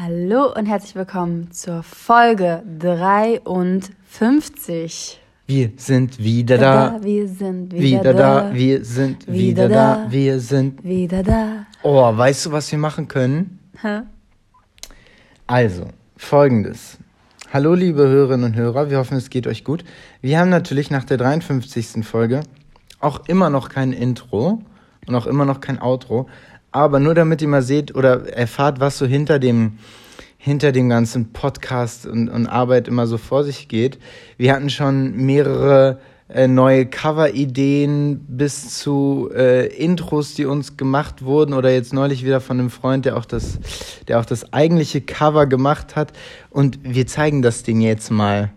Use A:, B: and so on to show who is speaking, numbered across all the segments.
A: Hallo und herzlich willkommen zur Folge 53.
B: Wir sind wieder da.
A: Wir sind wieder,
B: Wieder
A: da.
B: da, wir sind
A: Wieder
B: wieder
A: da.
B: da, wir sind.
A: Wieder da.
B: Oh, weißt du, was wir machen können?
A: Hä?
B: Also, folgendes. Hallo, liebe Hörerinnen und Hörer, wir hoffen, es geht euch gut. Wir haben natürlich nach der 53. Folge auch immer noch kein Intro und auch immer noch kein Outro. Aber nur damit ihr mal seht oder erfahrt, was so hinter dem, hinter dem ganzen Podcast und, und Arbeit immer so vor sich geht. Wir hatten schon mehrere äh, neue Cover-Ideen bis zu äh, Intros, die uns gemacht wurden oder jetzt neulich wieder von einem Freund, der auch das, der auch das eigentliche Cover gemacht hat. Und wir zeigen das Ding jetzt mal.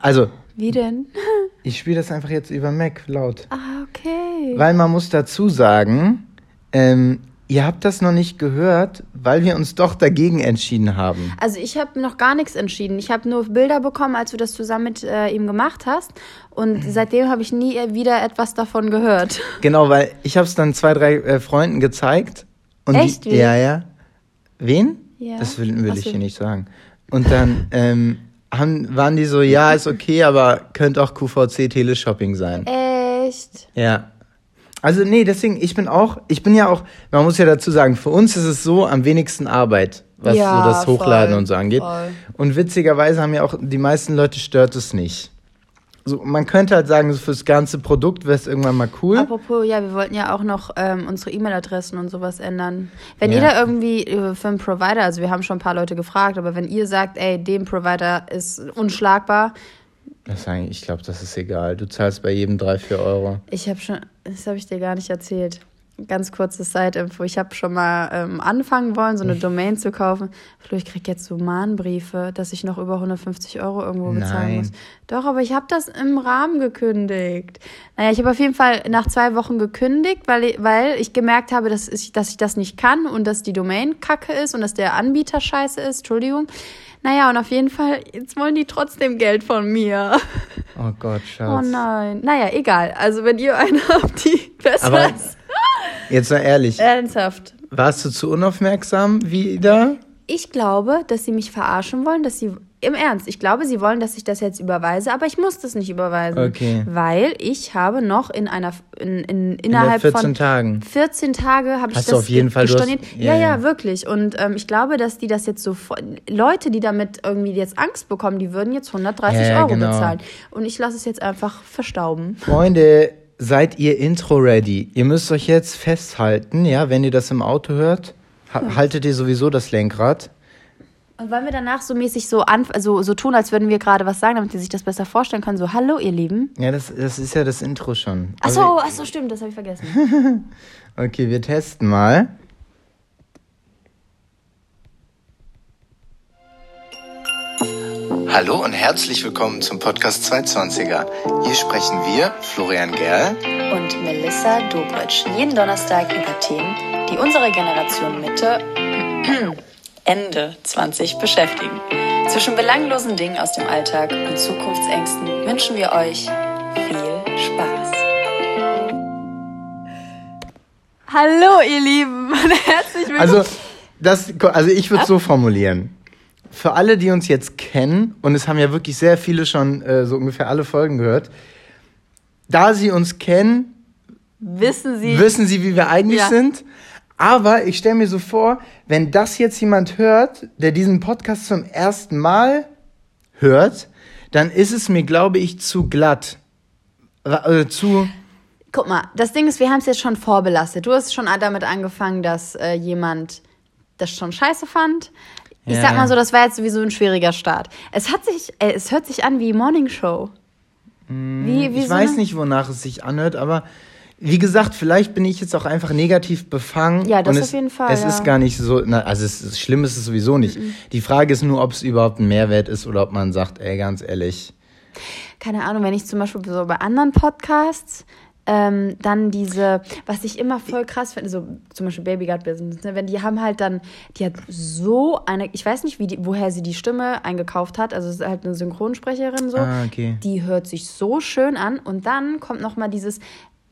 B: Also,
A: Wie denn?
B: ich spiele das einfach jetzt über Mac laut.
A: Ah, okay.
B: Weil man muss dazu sagen, ähm, ihr habt das noch nicht gehört, weil wir uns doch dagegen entschieden haben.
A: Also ich habe noch gar nichts entschieden. Ich habe nur Bilder bekommen, als du das zusammen mit äh, ihm gemacht hast. Und seitdem habe ich nie wieder etwas davon gehört.
B: Genau, weil ich habe es dann zwei, drei äh, Freunden gezeigt. Und
A: Echt?
B: Die,
A: Wie?
B: ja, ja. Wen?
A: Ja.
B: Das will, will ich hier nicht sagen. Und dann ähm, haben, waren die so, ja, ist okay, aber könnte auch QVC Teleshopping sein.
A: Echt?
B: Ja. Also nee, deswegen, ich bin auch, ich bin ja auch, man muss ja dazu sagen, für uns ist es so am wenigsten Arbeit, was
A: Ja,
B: so das Hochladen
A: voll,
B: und so angeht.
A: voll.
B: Und witzigerweise haben ja auch die meisten Leute stört es nicht. So, man könnte halt sagen, so fürs ganze Produkt wäre es irgendwann mal cool.
A: Apropos, ja, wir wollten ja auch noch ähm, unsere E-Mail-Adressen und sowas ändern. Wenn
B: Ja.
A: ihr da irgendwie äh, für einen Provider, also wir haben schon ein paar Leute gefragt, aber wenn ihr sagt, ey, dem Provider ist unschlagbar,
B: Das eigentlich, ich glaube, das ist egal. Du zahlst bei jedem drei, vier Euro.
A: ich habe schon, das habe ich dir gar nicht erzählt. Ganz kurzes Side-Info. Ich habe schon mal ähm, anfangen wollen, so eine Domain zu kaufen. Flo, ich krieg jetzt so Mahnbriefe, dass ich noch über 150 Euro irgendwo bezahlen
B: Nein.
A: muss. Doch, aber ich habe das im Rahmen gekündigt. Naja, ich habe auf jeden Fall nach zwei Wochen gekündigt, weil ich, weil ich gemerkt habe, dass ich, dass ich das nicht kann und dass die Domain kacke ist und dass der Anbieter scheiße ist. Entschuldigung. Naja, und auf jeden Fall, jetzt wollen die trotzdem Geld von mir.
B: Oh Gott,
A: Oh
B: Schatz.
A: nein. Naja, egal. Also, wenn ihr eine habt, die besser
B: Aber
A: ist.
B: jetzt mal ehrlich,
A: Ernsthaft.
B: warst du zu unaufmerksam wieder?
A: Ich glaube, dass sie mich verarschen wollen, dass sie. Im Ernst, ich glaube, sie wollen, dass ich das jetzt überweise, aber ich muss das nicht überweisen.
B: Okay.
A: Weil ich habe noch in einer. In, in, innerhalb
B: 14
A: von.
B: Tagen.
A: 14 Tage habe ich
B: Hast du
A: das
B: auf jeden Fall, du hast-
A: gestorniert.
B: ja,
A: ja, ja, wirklich. Und ähm, ich glaube, dass die das jetzt so. Leute, die damit irgendwie jetzt Angst bekommen, die würden jetzt 130
B: Ja, ja,
A: Euro
B: genau.
A: bezahlen. Und ich lasse es jetzt einfach verstauben.
B: Freunde, seid ihr Intro ready? Ihr müsst euch jetzt festhalten, ja, wenn ihr das im Auto hört, ha haltet ihr sowieso das Lenkrad.
A: Und wollen wir danach so mäßig so, an, also, so tun, als würden wir gerade was sagen, damit die sich das besser vorstellen können? So, hallo, ihr Lieben.
B: Ja, das, das ist ja das Intro schon.
A: Ach so,
B: Aber
A: ach so, stimmt, das habe ich vergessen.
B: Okay, wir testen mal. Hallo und herzlich willkommen zum Podcast 220er. Hier sprechen wir, Florian Gerl.
A: Und Melissa Dobritsch. Jeden Donnerstag über Themen, die unsere Generation Mitte, Ende 20 beschäftigen. Zwischen belanglosen Dingen aus dem Alltag und Zukunftsängsten wünschen wir euch viel Spaß. Hallo, ihr Lieben. Herzlich willkommen.
B: Also, das, also ich würde es so formulieren. Für alle, die uns jetzt kennen, und es haben ja wirklich sehr viele schon äh, so ungefähr alle Folgen gehört, da sie uns kennen,
A: wissen Sie,
B: wissen sie, wie wir eigentlich
A: Ja.
B: sind. Aber ich stelle mir so vor, wenn das jetzt jemand hört, der diesen Podcast zum ersten Mal hört, dann ist es mir, glaube ich, zu glatt. Äh, zu.
A: Guck mal, das Ding ist, wir haben es jetzt schon vorbelastet. Du hast schon damit angefangen, dass äh, jemand das schon scheiße fand. Ich
B: Ja.
A: sag mal so, das war jetzt sowieso ein schwieriger Start. Es hat sich, äh, es hört sich an wie Morning Show. Wie, wie
B: Ich
A: so
B: weiß
A: eine-
B: nicht, wonach es sich anhört, aber wie gesagt, vielleicht bin ich jetzt auch einfach negativ befangen.
A: Ja, das
B: und
A: auf
B: es,
A: jeden Fall,
B: Es
A: ja.
B: ist gar nicht so, na, also es ist, schlimm ist es sowieso nicht. Die Frage ist nur, ob es überhaupt ein Mehrwert ist oder ob man sagt, ey, ganz ehrlich.
A: keine Ahnung, wenn ich zum Beispiel so bei anderen Podcasts ähm, dann diese, was ich immer voll krass finde, so zum Beispiel Baby Gut Business, ne, wenn die haben halt dann, die hat so eine, ich weiß nicht, wie die, woher sie die Stimme eingekauft hat, also es ist halt eine Synchronsprecherin so,
B: Ah, okay.
A: die hört sich so schön an und dann kommt noch mal dieses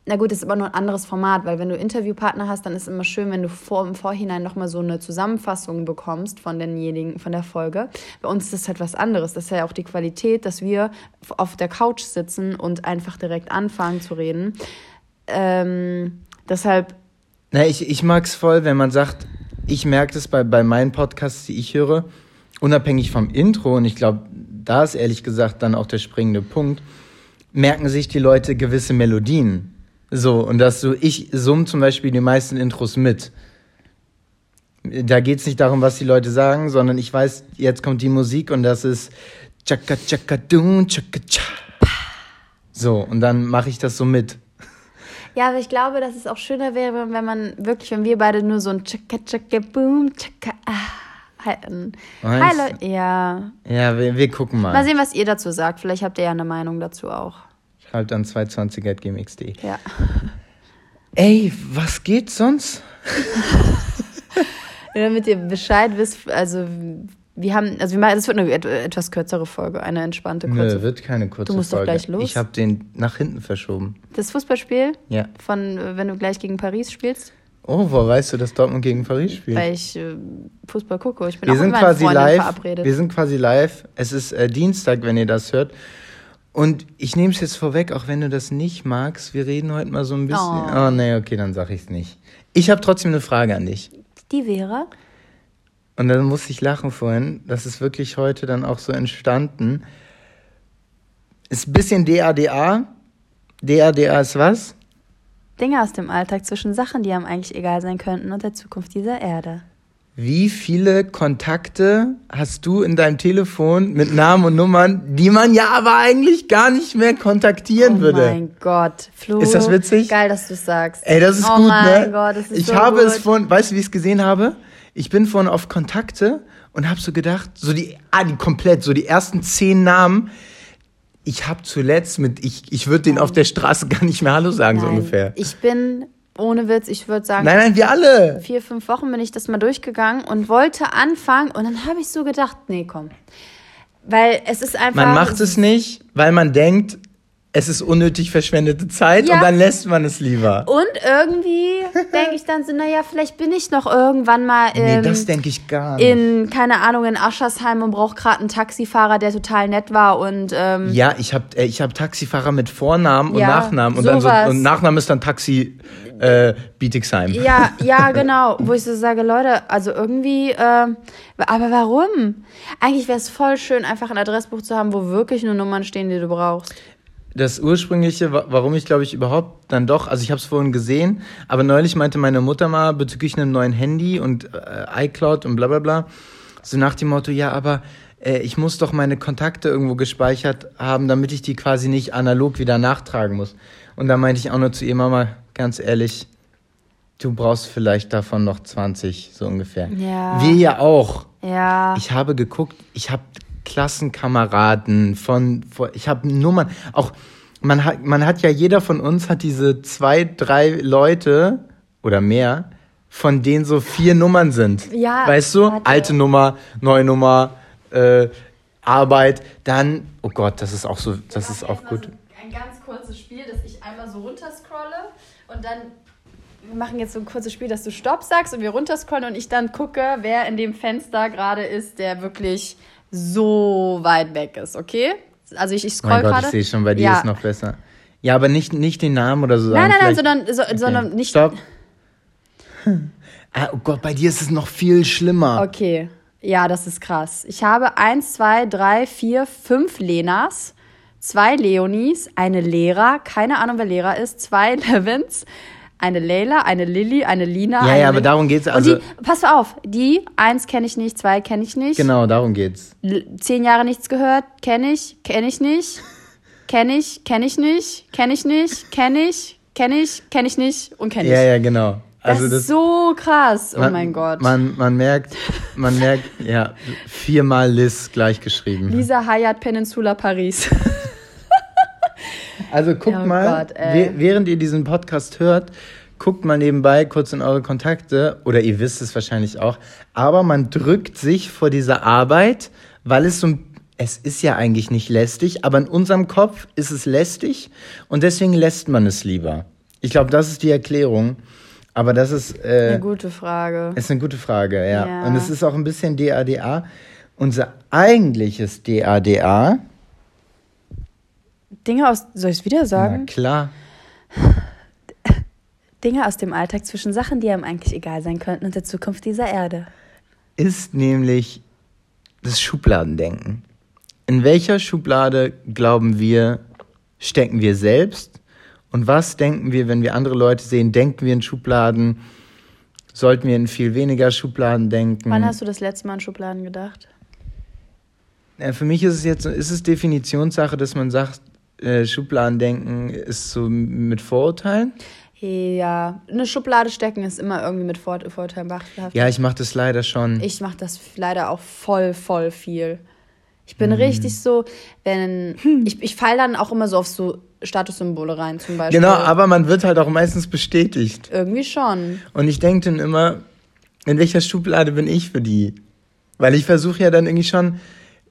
A: Na gut, das ist aber nur ein anderes Format, weil wenn du Interviewpartner hast, dann ist es immer schön, wenn du vor, im Vorhinein nochmal so eine Zusammenfassung bekommst von denjenigen, von der Folge. Bei uns ist das halt was anderes. Das ist ja auch die Qualität, dass wir auf der Couch sitzen und einfach direkt anfangen zu reden. Ähm, deshalb.
B: Na, ich, ich mag es voll, wenn man sagt, ich merke das bei, bei meinen Podcasts, die ich höre, unabhängig vom Intro, und ich glaube, da ist ehrlich gesagt dann auch der springende Punkt, merken sich die Leute gewisse Melodien. So, und dass so, ich summe zum Beispiel die meisten Intros mit. Da geht es nicht darum, was die Leute sagen, sondern ich weiß, jetzt kommt die Musik und das ist Chaka Chaka Dun Chaka Cha. So, und dann mache ich das so mit.
A: Ja, aber ich glaube, dass es auch schöner wäre, wenn man wirklich, wenn wir beide nur so ein Chaka Chaka Boom Chaka Ah halten. Hi Leute, ja.
B: Ja, wir, wir gucken mal.
A: Mal sehen, was ihr dazu sagt. Vielleicht habt ihr ja eine Meinung dazu auch.
B: Schreibt an 220.gmx.de.
A: Ja.
B: Ey, was geht sonst?
A: Damit ihr Bescheid wisst, also wir haben, also wir machen, das wird eine etwas kürzere Folge, eine entspannte kurze.
B: Nö, wird keine kurze Folge.
A: Du musst
B: Folge.
A: doch gleich los.
B: Ich habe den nach hinten verschoben.
A: Das Fußballspiel?
B: Ja.
A: Von, wenn du gleich gegen Paris spielst?
B: Oh, woher weißt du, dass Dortmund gegen Paris spielt?
A: Weil ich äh, Fußball gucke. Ich bin
B: wir
A: auch
B: sind
A: mit
B: quasi live.
A: verabredet.
B: Wir sind quasi live. Es ist äh, Dienstag, wenn ihr das hört. Und ich nehme es jetzt vorweg, auch wenn du das nicht magst. Wir reden heute mal so ein bisschen.
A: Oh.
B: Oh, nee, okay, dann sag ich's nicht. Ich habe trotzdem eine Frage an dich.
A: Die wäre?
B: Und dann musste ich lachen vorhin. Das ist wirklich heute dann auch so entstanden. Ist ein bisschen DADA. DADA ist was?
A: Dinge aus dem Alltag zwischen Sachen, die einem eigentlich egal sein könnten und der Zukunft dieser Erde.
B: Wie viele Kontakte hast du in deinem Telefon mit Namen und Nummern, die man ja aber eigentlich gar nicht mehr kontaktieren
A: oh
B: würde?
A: mein Gott, Flo.
B: Ist das witzig?
A: Geil, dass du es sagst.
B: Ey, das ist
A: oh
B: gut,
A: mein
B: ne?
A: Gott, das ist
B: ich
A: so
B: habe
A: gut.
B: es vorhin, weißt du, wie ich es gesehen habe? Ich bin vorhin auf Kontakte und habe so gedacht, so die, ah, die komplett, so die ersten zehn Namen. Ich habe zuletzt mit, ich, ich würde den auf der Straße gar nicht mehr Hallo sagen, so
A: Nein,
B: ungefähr.
A: Ich bin, ohne Witz, ich würde sagen,
B: Nein, nein, wir alle.
A: vier, fünf Wochen bin ich das mal durchgegangen und wollte anfangen und dann habe ich so gedacht, nee, komm. Weil es ist einfach.
B: Man macht es nicht, weil man denkt, es ist unnötig verschwendete Zeit
A: Ja.
B: und dann lässt man es lieber.
A: Und irgendwie denke ich dann so, naja, vielleicht bin ich noch irgendwann mal
B: nee,
A: ähm,
B: das denke ich gar nicht.
A: in, keine Ahnung, in Aschersheim und brauche gerade einen Taxifahrer, der total nett war und ähm,
B: ja, ich habe ich hab Taxifahrer mit Vornamen und
A: Ja,
B: Nachnamen und dann so,
A: sowas.
B: und Nachname ist dann Taxi äh, Bietigheim.
A: Ja, ja, genau. Wo ich so sage, Leute, also irgendwie, ähm, aber warum? Eigentlich wäre es voll schön, einfach ein Adressbuch zu haben, wo wirklich nur Nummern stehen, die du brauchst.
B: Das ursprüngliche, wa- warum ich glaube ich überhaupt dann doch, also ich habe es vorhin gesehen, aber neulich meinte meine Mutter mal bezüglich einem neuen Handy und äh, iCloud und bla bla bla, so nach dem Motto, ja, aber äh, ich muss doch meine Kontakte irgendwo gespeichert haben, damit ich die quasi nicht analog wieder nachtragen muss. Und da meinte ich auch nur zu ihr, Mama, ganz ehrlich, du brauchst vielleicht davon noch 20, so ungefähr.
A: Ja.
B: Wir ja auch.
A: Ja.
B: Ich habe geguckt, ich habe Klassenkameraden von, von ich habe Nummern, auch man hat, man hat ja jeder von uns hat diese zwei, drei Leute oder mehr, von denen so vier Nummern sind.
A: Ja,
B: Weißt du?
A: warte.
B: Alte Nummer, neue Nummer, äh, Arbeit, dann, oh Gott, das ist auch so, das ist auch gut.
A: Ein ganz kurzes Spiel, dass ich einmal so runterscrolle und dann. Wir machen jetzt so ein kurzes Spiel, dass du Stopp sagst und wir runterscrollen und ich dann gucke, wer in dem Fenster gerade ist, der wirklich so weit weg ist, okay? Also ich, ich
B: Oh mein
A: scroll
B: Gott,
A: gerade.
B: ich sehe schon, bei dir
A: ja.
B: ist noch besser. Ja, aber nicht, nicht den Namen oder so
A: Nein, nein, nein, sondern, so, sondern nicht.
B: Stopp. Ah, oh Gott, bei dir ist es noch viel schlimmer.
A: Okay, ja, das ist krass. Ich habe eins, zwei, drei, vier, fünf Lenas, zwei Leonis, eine Lehrer, keine Ahnung, wer Lehrer ist, zwei Levins, eine Leila, eine Lilly, eine Lina.
B: Ja,
A: eine
B: ja, aber darum geht's,
A: Und
B: also-
A: die, pass auf, die, eins kenne ich nicht, zwei kenne ich nicht.
B: Genau, darum geht's.
A: Zehn Jahre nichts gehört, kenne ich, kenne ich nicht, kenne ich, kenne ich nicht, kenne ich nicht, kenne ich, kenne ich, kenne ich nicht und kenne ich.
B: Ja, ja, genau.
A: das,
B: Also das,
A: ist so krass, oh
B: man,
A: mein Gott.
B: Man, man merkt, man merkt, ja, viermal Liz gleich geschrieben.
A: Lisa Hayat Peninsula Paris.
B: Also guckt
A: Oh
B: mal,
A: Gott,
B: während ihr diesen Podcast hört, guckt mal nebenbei kurz in eure Kontakte, oder ihr wisst es wahrscheinlich auch, aber man drückt sich vor dieser Arbeit, weil es so ein es ist ja eigentlich nicht lästig, aber in unserem Kopf ist es lästig und deswegen lässt man es lieber. Ich glaube, das ist die Erklärung. Aber das ist, äh,
A: Eine gute Frage.
B: ist eine gute Frage, ja.
A: Ja.
B: Und es ist auch ein bisschen DADA. Unser eigentliches DADA,
A: Dinge aus, soll ich es wieder
B: na
A: sagen?
B: klar,
A: Dinge aus dem Alltag zwischen Sachen, die einem eigentlich egal sein könnten und der Zukunft dieser Erde.
B: ist nämlich das Schubladendenken. In welcher Schublade glauben wir, stecken wir selbst? Und was denken wir, wenn wir andere Leute sehen? Denken wir in Schubladen? Sollten wir in viel weniger Schubladen denken?
A: Wann hast du das letzte Mal an Schubladen gedacht?
B: Ja, für mich ist es jetzt, ist es Definitionssache, dass man sagt, Schubladendenken ist so mit Vorurteilen.
A: Ja, eine Schublade stecken ist immer irgendwie mit Vor Vorurteilen behaftet.
B: Ja, ich mache das leider schon.
A: Ich mache das leider auch voll, voll viel. Ich bin
B: Hm.
A: richtig so, wenn. Ich, ich falle dann auch immer so auf so Statussymbole rein, zum Beispiel.
B: genau, aber man wird halt auch meistens bestätigt.
A: Irgendwie schon.
B: Und ich denke dann immer, in welcher Schublade bin ich für die? Weil ich versuche ja dann irgendwie schon,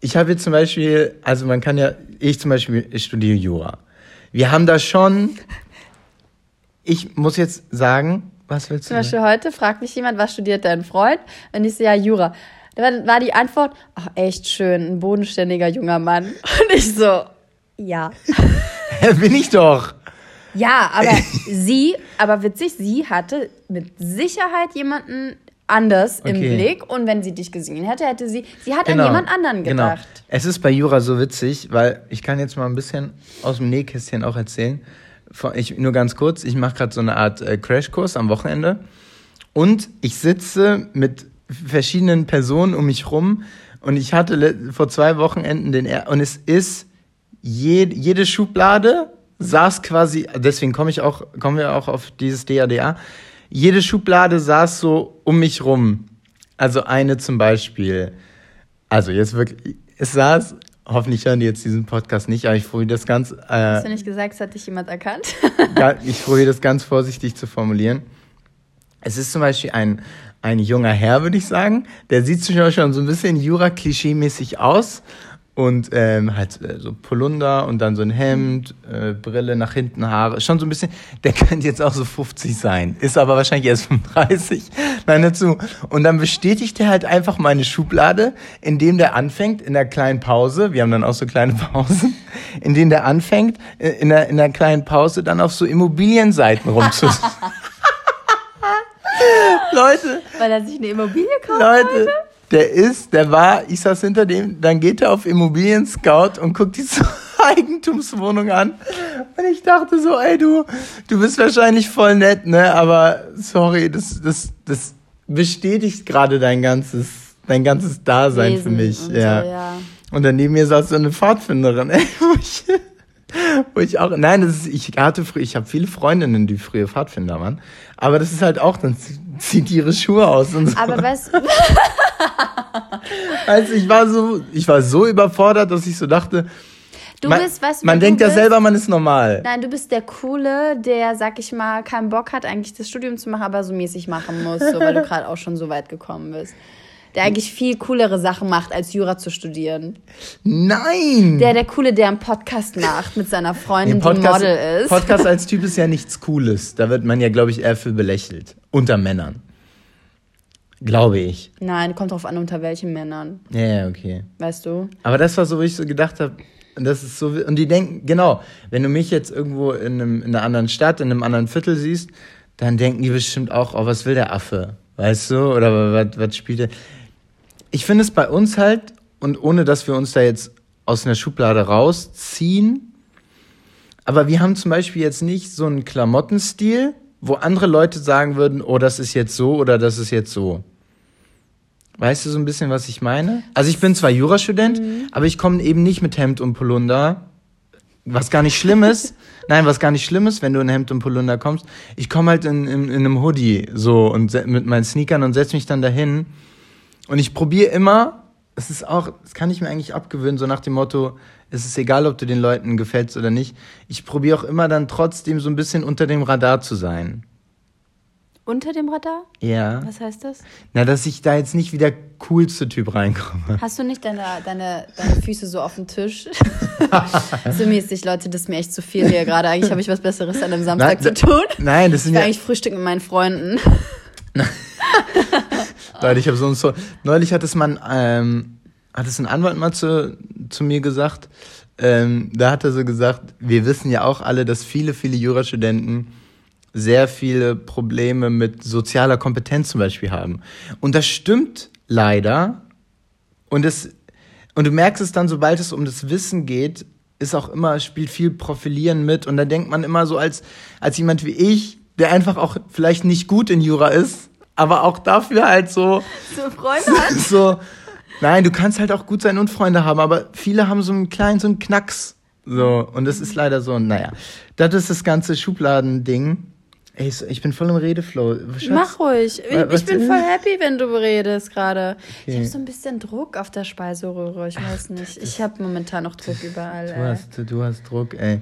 B: ich habe jetzt zum Beispiel, also man kann ja, ich zum Beispiel, ich studiere Jura. Wir haben da schon, ich muss jetzt sagen, was willst
A: Zum
B: du?
A: Beispiel heute fragt mich jemand, was studiert dein Freund? Und ich so, ja, Jura. Da war, die Antwort, ach, echt schön, ein bodenständiger junger Mann. Und ich so, ja.
B: bin ich doch.
A: Ja, aber sie, aber witzig, sie hatte mit Sicherheit jemanden anders im
B: Okay.
A: Blick. Und wenn sie dich gesehen hätte, hätte sie, sie hat
B: Genau,
A: an jemand anderen
B: genau.
A: gedacht.
B: Es ist bei Jura so witzig, weil ich kann jetzt mal ein bisschen aus dem Nähkästchen auch erzählen. Ich, nur ganz kurz, ich mache gerade so eine Art äh, Crashkurs am Wochenende und ich sitze mit verschiedenen Personen um mich rum und ich hatte vor zwei Wochenenden den er und es ist je, jede Schublade saß quasi, deswegen komme ich auch, kommen wir auch auf dieses DADA. Jede Schublade saß so um mich rum. Also eine zum Beispiel. Also jetzt wirklich, es saß, hoffentlich hören die jetzt diesen Podcast nicht, aber ich probiere das ganz, äh,
A: Hast du nicht gesagt, es hat dich jemand erkannt?
B: ich probiere das ganz vorsichtig zu formulieren. Es ist zum Beispiel ein, ein junger Herr, würde ich sagen. Der sieht schon so ein bisschen Jura-Klischee-mäßig aus. Und ähm, halt äh, so Polunder und dann so ein Hemd, äh, Brille nach hinten, Haare. Schon so ein bisschen, der könnte jetzt auch so 50 sein. Ist aber wahrscheinlich erst 35. Nein, dazu. Und dann bestätigt er halt einfach meine Schublade, indem der anfängt in der kleinen Pause, wir haben dann auch so kleine Pausen, indem der anfängt, äh, in der, in der kleinen Pause dann auf so Immobilienseiten rumzu... Leute,
A: Weil er sich eine Immobilie kauft?
B: Leute, der ist, der war, ich saß hinter dem, dann geht er auf Immobilien Scout und guckt die so Eigentumswohnung an. Und ich dachte so, ey, du, du bist wahrscheinlich voll nett, ne, aber sorry, das, das, das bestätigt gerade dein ganzes, dein ganzes Dasein für
A: Wesen
B: mich,
A: und
B: ja.
A: So, ja.
B: Und dann neben mir saß so eine Pfadfinderin, ey, wo ich, wo ich auch, nein, das ist, ich hatte früher, ich habe viele Freundinnen, die früher Pfadfinder waren, aber das ist halt auch, dann zieht ihre Schuhe aus und so.
A: Aber du,
B: Also ich war so, ich war so überfordert, dass ich so dachte,
A: du
B: man,
A: bist, weißt du,
B: man denkt ja selber, man ist normal.
A: Nein, du bist der Coole, der, sag ich mal, keinen Bock hat, eigentlich das Studium zu machen, aber so mäßig machen muss, so, weil du gerade auch schon so weit gekommen bist. Der eigentlich viel coolere Sachen macht, als Jura zu studieren.
B: Nein!
A: Der, der Coole, der einen Podcast macht mit seiner Freundin,
B: Nee,
A: die Model ist.
B: Podcast als Typ ist ja nichts Cooles. Da wird man ja, glaube ich, eher für belächelt. Unter Männern. Glaube ich.
A: Nein, kommt drauf an, unter welchen Männern,
B: Ja, ja, okay.
A: weißt du?
B: Aber das war so, wo ich so gedacht habe, das ist so, und die denken, genau, wenn du mich jetzt irgendwo in, einem, in einer anderen Stadt, in einem anderen Viertel siehst, dann denken die bestimmt auch, oh, was will der Affe? Weißt du? Oder was, was spielt er? Ich finde es bei uns halt, und ohne dass wir uns da jetzt aus einer Schublade rausziehen, aber wir haben zum Beispiel jetzt nicht so einen Klamottenstil, wo andere Leute sagen würden, oh, das ist jetzt so oder das ist jetzt so. Weißt du so ein bisschen, was ich meine? Also ich bin zwar Jurastudent, aber ich komme eben nicht mit Hemd und Polunder. Was gar nicht schlimm ist. Nein, was gar nicht schlimm ist, wenn du in Hemd und Polunder kommst. Ich komme halt in, in, in einem Hoodie so und mit meinen Sneakern und setz mich dann dahin. Und ich probiere immer, es ist auch, das kann ich mir eigentlich abgewöhnen, so nach dem Motto, es ist egal, ob du den Leuten gefällst oder nicht. Ich probiere auch immer dann trotzdem so ein bisschen unter dem Radar zu sein.
A: Unter dem Radar?
B: Ja.
A: Was heißt das?
B: Na, dass ich da jetzt nicht wie der coolste Typ reinkomme.
A: Hast du nicht deine, deine, deine Füße so auf dem Tisch? so mäßig, Leute, das ist mir echt zu viel hier gerade. Eigentlich habe ich was Besseres an einem Samstag
B: Nein,
A: zu tun.
B: Nein, das
A: Ich
B: sind
A: will
B: ja.
A: eigentlich frühstücken mit meinen Freunden.
B: Leute, ich habe so, so. Neulich hat es man, ähm, hat es ein Anwalt mal zu, zu mir gesagt. Ähm, da hat er so gesagt, wir wissen ja auch alle, dass viele, viele Jurastudenten sehr viele Probleme mit sozialer Kompetenz zum Beispiel haben. Und das stimmt leider. Und es, und du merkst es dann, sobald es um das Wissen geht, ist auch immer, spielt viel Profilieren mit. Und da denkt man immer so als, als jemand wie ich, der einfach auch vielleicht nicht gut in Jura ist, aber auch dafür halt so,
A: So Freunde hat.
B: so, nein, du kannst halt auch gut sein und Freunde haben, aber viele haben so einen kleinen, so einen Knacks. So, und das ist leider so, naja. Das ist das ganze Schubladending. Ey, ich bin voll im Redeflow. Schatz,
A: Mach ruhig. Ich,
B: Was-
A: ich bin voll happy, wenn du redest gerade. Ich
B: Okay.
A: habe so ein bisschen Druck auf der Speiseröhre. Ich weiß nicht. Ich habe momentan noch Druck überall.
B: Du hast, du hast Druck, ey.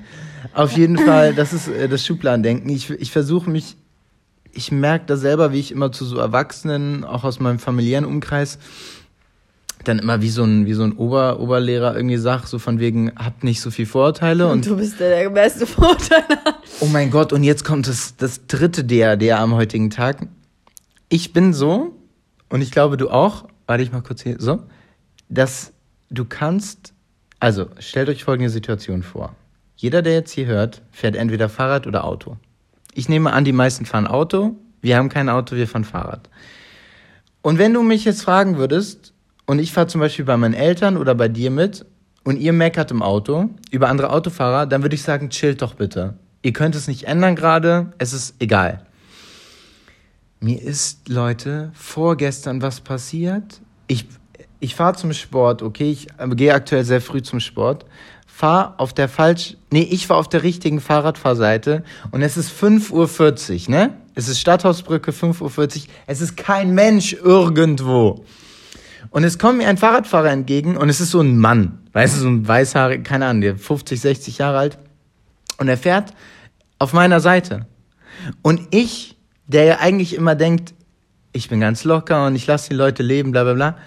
B: Auf jeden Fall, das ist äh, das Schubladendenken. Ich, ich versuche mich, ich merke da selber, wie ich immer zu so Erwachsenen, auch aus meinem familiären Umkreis, dann immer wie so ein, wie so ein Ober, Oberlehrer irgendwie sagt, so von wegen, habt nicht so viel Vorurteile und
A: Und du bist der, der beste Vorteil.
B: Oh mein Gott, und jetzt kommt das, das dritte DAD am heutigen Tag. Ich bin so, und ich glaube du auch, warte ich mal kurz hier, so, dass du kannst, also stellt euch folgende Situation vor. Jeder, der jetzt hier hört, fährt entweder Fahrrad oder Auto. Ich nehme an, die meisten fahren Auto. Wir haben kein Auto, wir fahren Fahrrad. Und wenn du mich jetzt fragen würdest, und ich fahre zum Beispiel bei meinen Eltern oder bei dir mit, und ihr meckert im Auto über andere Autofahrer, dann würde ich sagen, chillt doch bitte. Ihr könnt es nicht ändern gerade, es ist egal. Mir ist, Leute, vorgestern was passiert. Ich, ich fahre zum Sport, okay, ich äh, gehe aktuell sehr früh zum Sport, fahr auf der falsch, nee, ich war auf der richtigen Fahrradfahrseite und es ist 5.40 Uhr, ne? Es ist Stadthausbrücke, 5.40 Uhr, es ist kein Mensch irgendwo. Und es kommt mir ein Fahrradfahrer entgegen und es ist so ein Mann, weißt du, so ein weißhaarig, keine Ahnung, der 50, 60 Jahre alt. Und er fährt auf meiner Seite. Und ich, der ja eigentlich immer denkt, ich bin ganz locker und ich lasse die Leute leben, bla bla bla,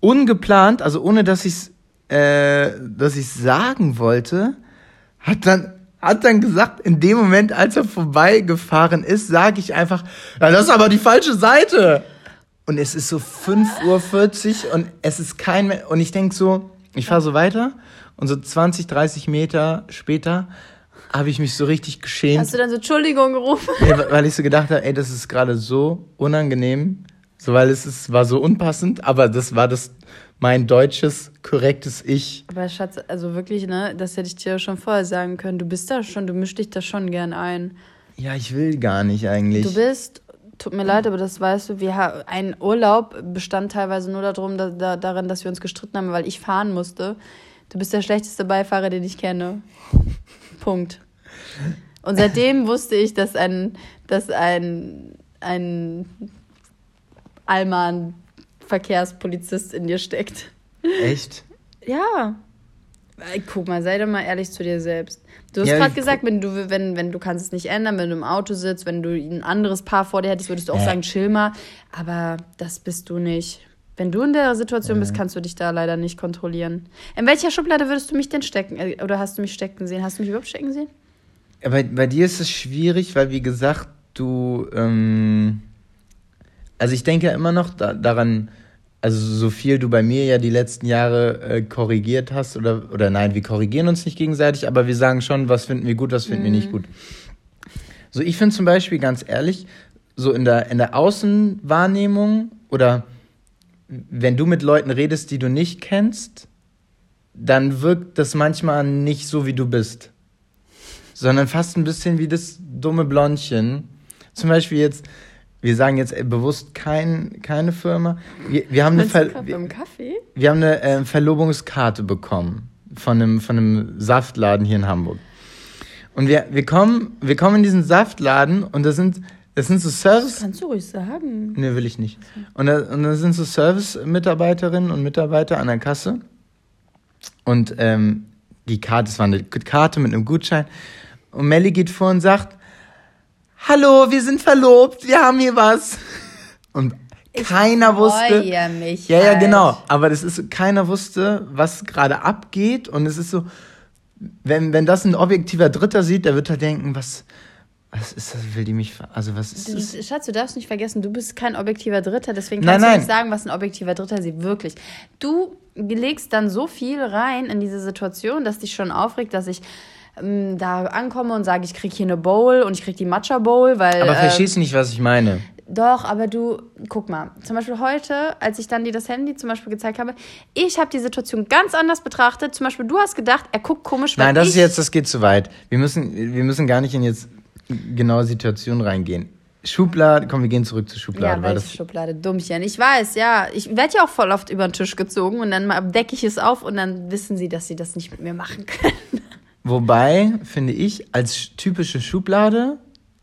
B: ungeplant, also ohne dass ich es äh, dass ich's sagen wollte, hat dann hat dann gesagt, in dem Moment, als er vorbeigefahren ist, sage ich einfach, ja, das ist aber die falsche Seite. Und es ist so 5.40 Uhr und es ist kein. Und ich denk so, ich fahre so weiter und so 20, 30 Meter später habe ich mich so richtig geschämt.
A: Hast du dann so Entschuldigung gerufen?
B: Nee, weil ich so gedacht habe, ey, das ist gerade so unangenehm, so weil es ist, war so unpassend, aber das war das mein deutsches korrektes Ich.
A: Aber Schatz, also wirklich, ne, das hätte ich dir schon vorher sagen können. Du bist da schon, du mischst dich da schon gern ein.
B: Ja, ich will gar nicht eigentlich.
A: Du bist, tut mir leid, aber das weißt du, wir ein Urlaub bestand teilweise nur darum, da, da, darin, dass wir uns gestritten haben, weil ich fahren musste. Du bist der schlechteste Beifahrer, den ich kenne. Punkt. Und seitdem wusste ich, dass ein, dass ein, ein Allmann-Verkehrspolizist in dir steckt.
B: Echt?
A: Ja. Ey, Guck mal, sei doch mal ehrlich zu dir selbst. Du hast
B: Ja,
A: gerade gesagt, wenn du, wenn, wenn du kannst es nicht ändern, wenn du im Auto sitzt, wenn du ein anderes Paar vor dir hättest, würdest du auch
B: Äh.
A: sagen, chill mal. Aber das bist du nicht. Wenn du in der Situation bist, kannst du dich da leider nicht kontrollieren. In welcher Schublade würdest du mich denn stecken? Äh, Oder hast du mich stecken sehen? Hast du mich überhaupt stecken sehen?
B: Ja, Bei, bei dir ist es schwierig, weil wie gesagt, du, ähm, also ich denke ja immer noch da, daran, also so viel du bei mir ja die letzten Jahre äh, korrigiert hast oder, oder nein, wir korrigieren uns nicht gegenseitig, aber wir sagen schon, was finden wir gut, was finden wir nicht gut. So, ich finde zum Beispiel ganz ehrlich, so in der, in der Außenwahrnehmung oder wenn du mit Leuten redest, die du nicht kennst, dann wirkt das manchmal nicht so, wie du bist sondern fast ein bisschen wie das dumme Blondchen. Zum Beispiel jetzt, wir sagen jetzt äh, bewusst kein, keine Firma. Wir, wir haben eine, Ver wir, wir haben eine äh, Verlobungskarte bekommen von einem, von einem Saftladen hier in Hamburg. Und wir, wir, kommen, wir kommen in diesen Saftladen und da sind, das sind so Service...
A: Kannst du ruhig sagen.
B: Nee, will ich nicht. Und da, und da sind so Service-Mitarbeiterinnen und Mitarbeiter an der Kasse. Und ähm, die Karte, es war eine Karte mit einem Gutschein. Und Melly geht vor und sagt, hallo, wir sind verlobt, wir haben hier was. Und keiner wusste.
A: mich
B: ja, ja,
A: halt.
B: genau. Aber das ist keiner wusste, was gerade abgeht. Und es ist so, wenn, wenn das ein objektiver Dritter sieht, der wird halt denken, was, was ist das, will die mich, also was ist das?
A: Du- Schatz, du darfst nicht vergessen, du bist kein objektiver Dritter, deswegen
B: Nein,
A: kannst du
B: nein.
A: nicht sagen, was ein objektiver Dritter sieht. Wirklich. Du legst dann so viel rein in diese Situation, dass dich schon aufregt, dass ich ähm, da ankomme und sage, ich krieg hier eine Bowl und ich krieg die Matcha Bowl, weil.
B: Aber verstehst du nicht, was ich meine?
A: Doch, aber du, guck mal, zum Beispiel heute, als ich dann dir das Handy zum Beispiel gezeigt habe, ich habe die Situation ganz anders betrachtet. Zum Beispiel, du hast gedacht, er guckt komisch,
B: Nein, das ist jetzt, das geht zu weit. Wir müssen, wir müssen gar nicht in jetzt genaue Situationen reingehen. Schublade, komm, wir gehen zurück zur Schublade.
A: Ja,
B: weil das,
A: Schublade? Dummchen. Ich weiß, ja. Ich werde ja auch voll oft über den Tisch gezogen und dann mal decke ich es auf und dann wissen sie, dass sie das nicht mit mir machen können.
B: Wobei, finde ich, als typische Schublade,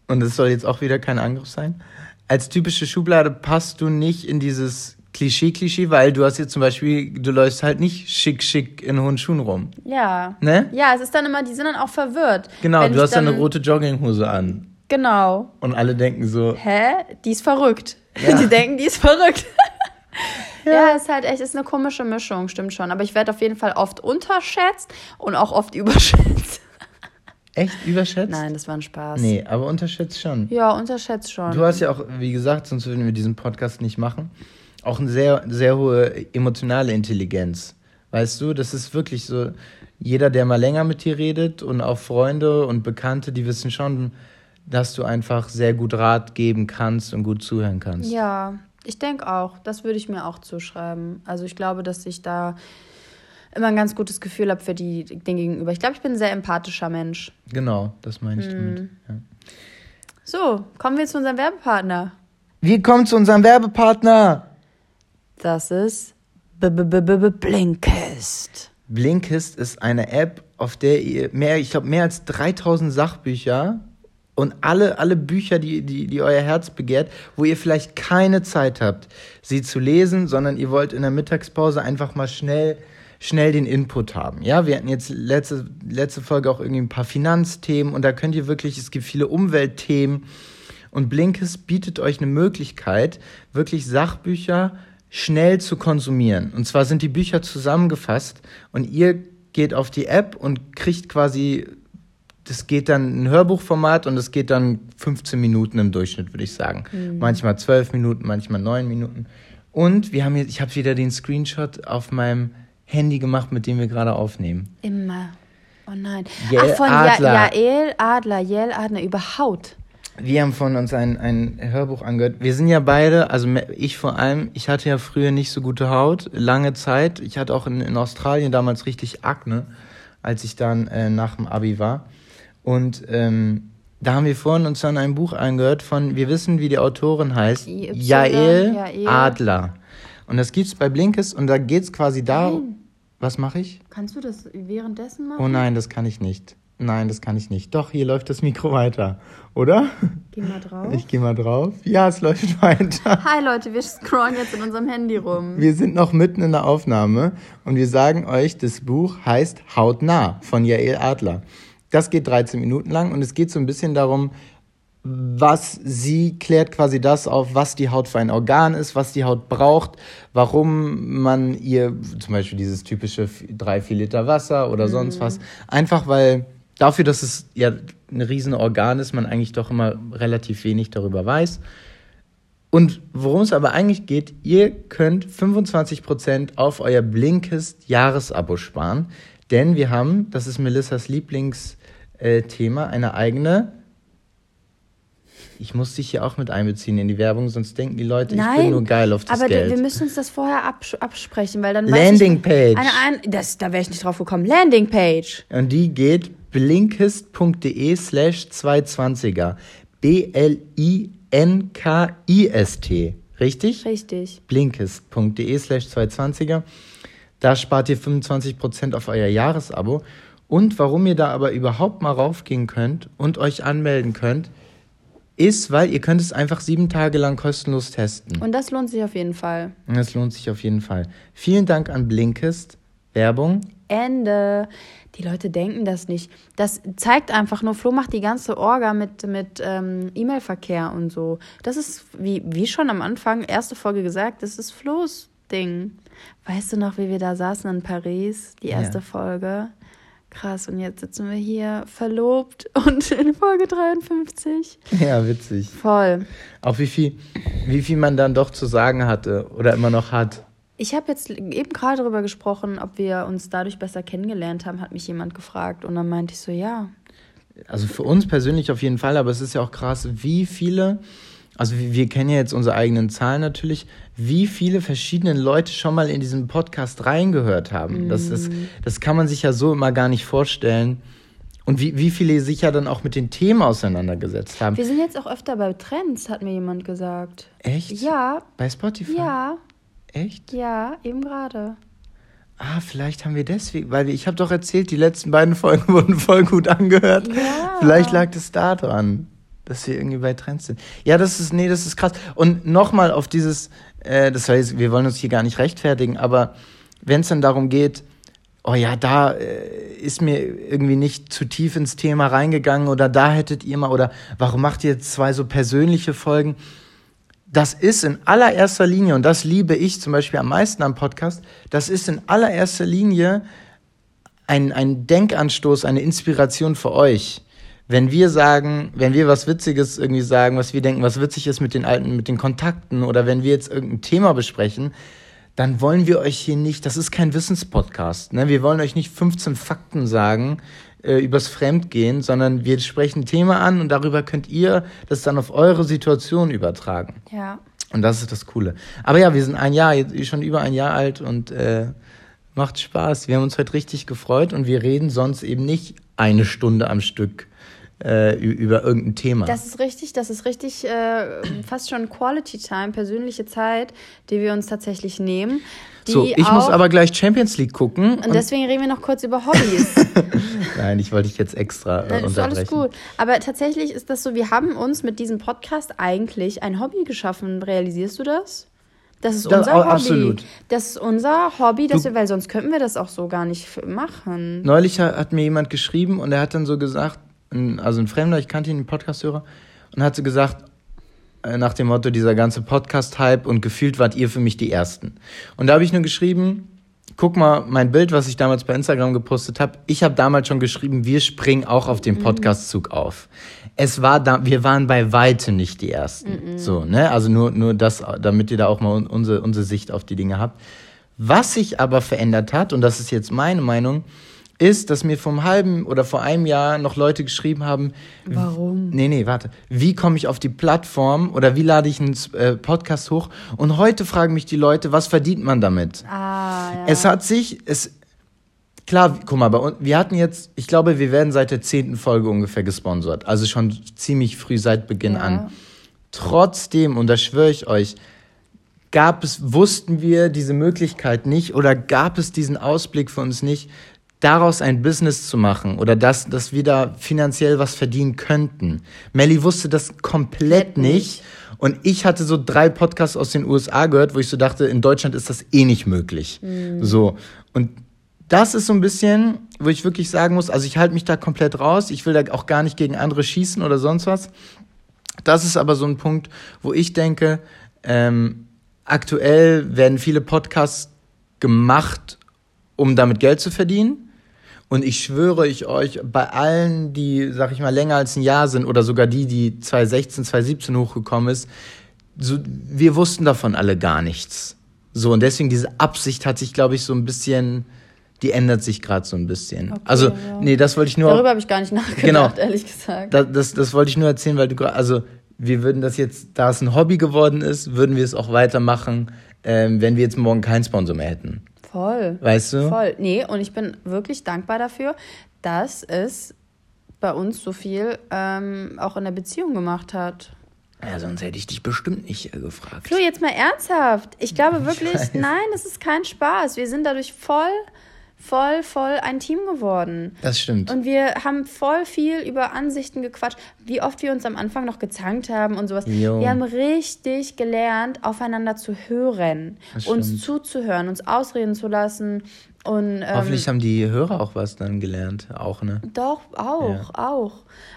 B: und das soll jetzt auch wieder kein Angriff sein, als typische Schublade passt du nicht in dieses Klischee-Klischee, weil du hast jetzt zum Beispiel, du läufst halt nicht schick, schick in hohen Schuhen rum.
A: Ja.
B: Ne?
A: Ja, es ist dann immer, die sind dann auch verwirrt.
B: Genau,
A: Wenn
B: du hast dann
A: dann
B: eine rote Jogginghose an.
A: Genau.
B: Und alle denken so,
A: Hä? Die ist verrückt.
B: Ja.
A: Die denken, die ist verrückt. ja. ist halt echt, ist eine komische Mischung, stimmt schon. Aber ich werde auf jeden Fall oft unterschätzt und auch oft überschätzt.
B: echt überschätzt?
A: Nein, das war ein Spaß.
B: Nee, aber unterschätzt schon.
A: Ja, unterschätzt schon.
B: Du hast ja auch, wie gesagt, sonst würden wir diesen Podcast nicht machen, auch eine sehr, sehr hohe emotionale Intelligenz. Weißt du, das ist wirklich so, jeder, der mal länger mit dir redet und auch Freunde und Bekannte, die wissen schon, dass du einfach sehr gut Rat geben kannst und gut zuhören kannst.
A: Ja, ich denke auch. Das würde ich mir auch zuschreiben. Also ich glaube, dass ich da immer ein ganz gutes Gefühl habe für die den Gegenüber. Ich glaube, ich bin ein sehr empathischer Mensch.
B: Genau, das meine ich damit.
A: Mhm.
B: Ja.
A: So, kommen wir zu unserem Werbepartner.
B: Wir kommen zu unserem Werbepartner.
A: Das ist B -B -B -B -B Blinkist.
B: Blinkist ist eine App, auf der ihr mehr, ich glaube, mehr als 3000 Sachbücher und alle, alle Bücher, die, die, die euer Herz begehrt, wo ihr vielleicht keine Zeit habt, sie zu lesen, sondern ihr wollt in der Mittagspause einfach mal schnell, schnell den Input haben. Ja, wir hatten jetzt letzte, letzte Folge auch irgendwie ein paar Finanzthemen und da könnt ihr wirklich, es gibt viele Umweltthemen und Blinkist bietet euch eine Möglichkeit, wirklich Sachbücher schnell zu konsumieren. Und zwar sind die Bücher zusammengefasst und ihr geht auf die App und kriegt quasi, das geht dann ein Hörbuchformat und das geht dann 15 Minuten im Durchschnitt, würde ich sagen. Manchmal 12 Minuten, manchmal 9 Minuten. Und wir haben jetzt, ich habe wieder den Screenshot auf meinem Handy gemacht, mit dem wir gerade aufnehmen.
A: Immer. Oh nein.
B: Jael
A: Ach, von
B: Adler.
A: Ja Jael Adler. Jael Adler über Haut.
B: Wir haben von uns ein, ein Hörbuch angehört. Wir sind ja beide, also ich vor allem, ich hatte ja früher nicht so gute Haut, lange Zeit. Ich hatte auch in, in Australien damals richtig Akne, als ich dann äh, nach dem Abi war. Und ähm, da haben wir vorhin uns dann ein Buch angehört von, wir wissen, wie die Autorin heißt, Jael
A: Jael.
B: Adler. Und das gibt's bei Blinkes und da geht's quasi da. Was mache ich?
A: Kannst du das währenddessen machen?
B: Oh nein, das kann ich nicht. Nein, das kann ich nicht. Doch, hier läuft das Mikro weiter, oder?
A: Geh mal drauf.
B: Ich gehe mal drauf. Ja, es läuft weiter.
A: Hi Leute, wir scrollen jetzt in unserem Handy rum.
B: Wir sind noch mitten in der Aufnahme und wir sagen euch, das Buch heißt Hautnah von Jael Adler. Das geht 13 Minuten lang und es geht so ein bisschen darum, was sie klärt quasi das auf, was die Haut für ein Organ ist, was die Haut braucht, warum man ihr zum Beispiel dieses typische 3, 4 Liter Wasser oder sonst was, einfach weil dafür, dass es ja ein riesen Organ ist, man eigentlich doch immer relativ wenig darüber weiß. Und worum es aber eigentlich geht, ihr könnt 25% auf euer Blinkist Jahresabo sparen, denn wir haben, das ist Melissas Lieblingsthema, eine eigene. Ich muss dich hier auch mit einbeziehen in die Werbung, sonst denken die Leute, ich bin nur geil auf das
A: aber
B: Geld.
A: wir müssen uns das vorher abs absprechen, weil dann
B: Landingpage.
A: eine, ein, das, da wäre ich nicht drauf gekommen. Landingpage.
B: Und die geht blinkist.de slash 220er. B-L-I-N-K-I-S-T. Richtig?
A: Richtig.
B: blinkist.de slash 220er. Da spart ihr 25% auf euer Jahresabo. Und warum ihr da aber überhaupt mal raufgehen könnt und euch anmelden könnt, ist, weil ihr könnt es einfach sieben Tage lang kostenlos testen.
A: Und das lohnt sich auf jeden Fall.
B: Und das lohnt sich auf jeden Fall. Vielen Dank an Blinkist. Werbung
A: Ende. Die Leute denken das nicht. Das zeigt einfach nur, Flo macht die ganze Orga mit, mit ähm, E-Mail-Verkehr und so. Das ist, wie, wie schon am Anfang, erste Folge gesagt, das ist Flo's Ding. Weißt du noch, wie wir da saßen in Paris, die erste
B: Ja.
A: Folge? Krass, und jetzt sitzen wir hier verlobt und in Folge 53.
B: Ja, witzig.
A: Voll.
B: Auch wie viel, wie viel man dann doch zu sagen hatte oder immer noch hat.
A: Ich habe jetzt eben gerade darüber gesprochen, ob wir uns dadurch besser kennengelernt haben, hat mich jemand gefragt. Und dann meinte ich so, ja.
B: Also für uns persönlich auf jeden Fall, aber es ist ja auch krass, wie viele, also wir, wir kennen ja jetzt unsere eigenen Zahlen natürlich, wie viele verschiedene Leute schon mal in diesen Podcast reingehört haben. Das, ist, das kann man sich ja so immer gar nicht vorstellen. Und wie, wie viele sich ja dann auch mit den Themen auseinandergesetzt haben.
A: Wir sind jetzt auch öfter bei Trends, hat mir jemand gesagt.
B: Echt?
A: Ja,
B: Bei Spotify?
A: ja,
B: Echt?
A: ja, eben gerade.
B: Ah, vielleicht haben wir deswegen, weil ich habe doch erzählt, die letzten beiden Folgen wurden voll gut angehört.
A: Ja.
B: Vielleicht lag es da dran, dass wir irgendwie bei Trends sind. Ja, das ist, nee, das ist krass. Und nochmal auf dieses, äh, das heißt, wir wollen uns hier gar nicht rechtfertigen, aber wenn es dann darum geht, oh ja, da äh, ist mir irgendwie nicht zu tief ins Thema reingegangen oder da hättet ihr mal oder warum macht ihr zwei so persönliche Folgen? das ist in allererster Linie, und das liebe ich zum Beispiel am meisten am Podcast, das ist in allererster Linie ein, ein Denkanstoß, eine Inspiration für euch. Wenn wir sagen, wenn wir was Witziges irgendwie sagen, was wir denken, was witzig ist mit den alten, mit den Kontakten oder wenn wir jetzt irgendein Thema besprechen, dann wollen wir euch hier nicht, das ist kein Wissenspodcast, ne? wir wollen euch nicht 15 Fakten sagen äh, übers Fremdgehen, sondern wir sprechen ein Thema an und darüber könnt ihr das dann auf eure Situation übertragen.
A: Ja.
B: Und das ist das Coole. Aber ja, wir sind ein Jahr, schon über ein Jahr alt und äh, macht Spaß. Wir haben uns heute richtig gefreut und wir reden sonst eben nicht eine Stunde am Stück äh, über irgendein Thema.
A: Das ist richtig, das ist richtig äh, fast schon Quality Time, persönliche Zeit, die wir uns tatsächlich nehmen.
B: So, ich muss aber gleich Champions League gucken.
A: Und deswegen reden wir noch kurz über Hobbys.
B: Nein, ich wollte dich jetzt extra äh,
A: Nein, ist alles gut. Aber tatsächlich ist das so, wir haben uns mit diesem Podcast eigentlich ein Hobby geschaffen. Realisierst du das? Das ist
B: Das-
A: unser
B: au-
A: Hobby.
B: absolut.
A: Das ist unser Hobby, das
B: Du-
A: wir, weil sonst könnten wir das auch so gar nicht machen.
B: Neulich hat, hat mir jemand geschrieben und er hat dann so gesagt, ein, also ein Fremder, ich kannte ihn, einen Podcast-Hörer, und hat so gesagt, äh, nach dem Motto, dieser ganze Podcast-Hype und gefühlt wart ihr für mich die Ersten. Und da habe ich nur geschrieben, guck mal, mein Bild, was ich damals bei Instagram gepostet habe, ich habe damals schon geschrieben, wir springen auch auf den Podcast-Zug auf. Es war da, wir waren bei weitem nicht die Ersten. So, ne? Also nur, nur das, damit ihr da auch mal un- unsere, unsere Sicht auf die Dinge habt. Was sich aber verändert hat, und das ist jetzt meine Meinung, ist, dass mir vom halben oder vor einem Jahr noch Leute geschrieben haben,
A: Warum?
B: Nee, nee, warte. Wie komme ich auf die Plattform oder wie lade ich einen äh, Podcast hoch? Und heute fragen mich die Leute, was verdient man damit?
A: Ah, ja.
B: Es hat sich, es, klar, guck mal, bei uns, wir hatten jetzt, ich glaube, wir werden seit der zehnten Folge ungefähr gesponsert. Also schon ziemlich früh seit Beginn
A: Ja.
B: an. Trotzdem, und das schwöre ich euch, gab es, wussten wir diese Möglichkeit nicht oder gab es diesen Ausblick für uns nicht, daraus ein Business zu machen oder dass, dass wir da finanziell was verdienen könnten. Melly wusste das komplett
A: nicht.
B: Und ich hatte so drei Podcasts aus den USA gehört, wo ich so dachte, in Deutschland ist das eh nicht möglich. So. Und das ist so ein bisschen, wo ich wirklich sagen muss, also ich halte mich da komplett raus. Ich will da auch gar nicht gegen andere schießen oder sonst was. Das ist aber so ein Punkt, wo ich denke, ähm, aktuell werden viele Podcasts gemacht, um damit Geld zu verdienen. Und ich schwöre ich euch, bei allen, die, sag ich mal, länger als ein Jahr sind oder sogar die, die 2016, 2017 hochgekommen ist, so, wir wussten davon alle gar nichts. So, und deswegen diese Absicht hat sich, glaube ich, so ein bisschen, die ändert sich gerade so ein bisschen.
A: Okay,
B: also,
A: ja.
B: nee, das wollte ich nur.
A: Darüber habe ich gar nicht nachgedacht,
B: Genau.
A: ehrlich gesagt.
B: Da, das, das wollte ich nur erzählen, weil du gerade, also wir würden das jetzt, da es ein Hobby geworden ist, würden wir es auch weitermachen, ähm, wenn wir jetzt morgen keinen Sponsor mehr hätten.
A: Voll.
B: Weißt du?
A: Voll. Nee, und ich bin wirklich dankbar dafür, dass es bei uns so viel ähm, auch in der Beziehung gemacht hat.
B: Ja, sonst hätte ich dich bestimmt nicht äh, gefragt.
A: Flo, jetzt mal ernsthaft. Ich glaube wirklich,
B: weiß.
A: nein, das ist kein Spaß. Wir sind dadurch voll, voll, voll ein Team geworden.
B: Das stimmt.
A: Und wir haben voll viel über Ansichten gequatscht, wie oft wir uns am Anfang noch gezankt haben und sowas.
B: Jo.
A: Wir haben richtig gelernt, aufeinander zu hören, uns zuzuhören, uns ausreden zu lassen, Und, ähm,
B: Hoffentlich haben die Hörer auch was dann gelernt, auch, ne?
A: Doch, auch, auch.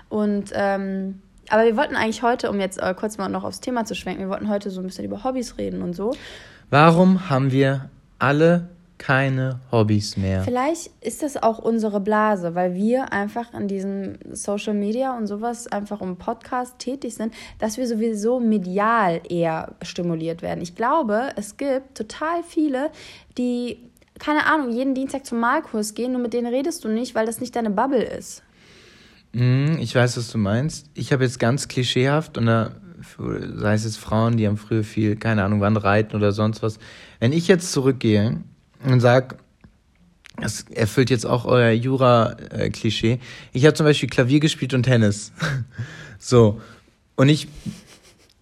A: Und ähm, aber wir wollten eigentlich heute, um jetzt äh, kurz mal noch aufs Thema zu schwenken, wir wollten heute so ein bisschen über Hobbys reden und so.
B: Warum haben wir alle keine Hobbys mehr?
A: Vielleicht ist das auch unsere Blase, weil wir einfach an diesem Social Media und sowas einfach um Podcast tätig sind, dass wir sowieso medial eher stimuliert werden. Ich glaube, es gibt total viele, die keine Ahnung, jeden Dienstag zum Malkurs gehen, nur mit denen redest du nicht, weil das nicht deine Bubble ist.
B: Mm, ich weiß, was du meinst. Ich habe jetzt ganz klischeehaft und da sei es jetzt Frauen, die haben früher viel, keine Ahnung, wann reiten oder sonst was. Wenn ich jetzt zurückgehe und sag, das erfüllt jetzt auch euer Jura-Klischee. Ich habe zum Beispiel Klavier gespielt und Tennis. so. Und ich,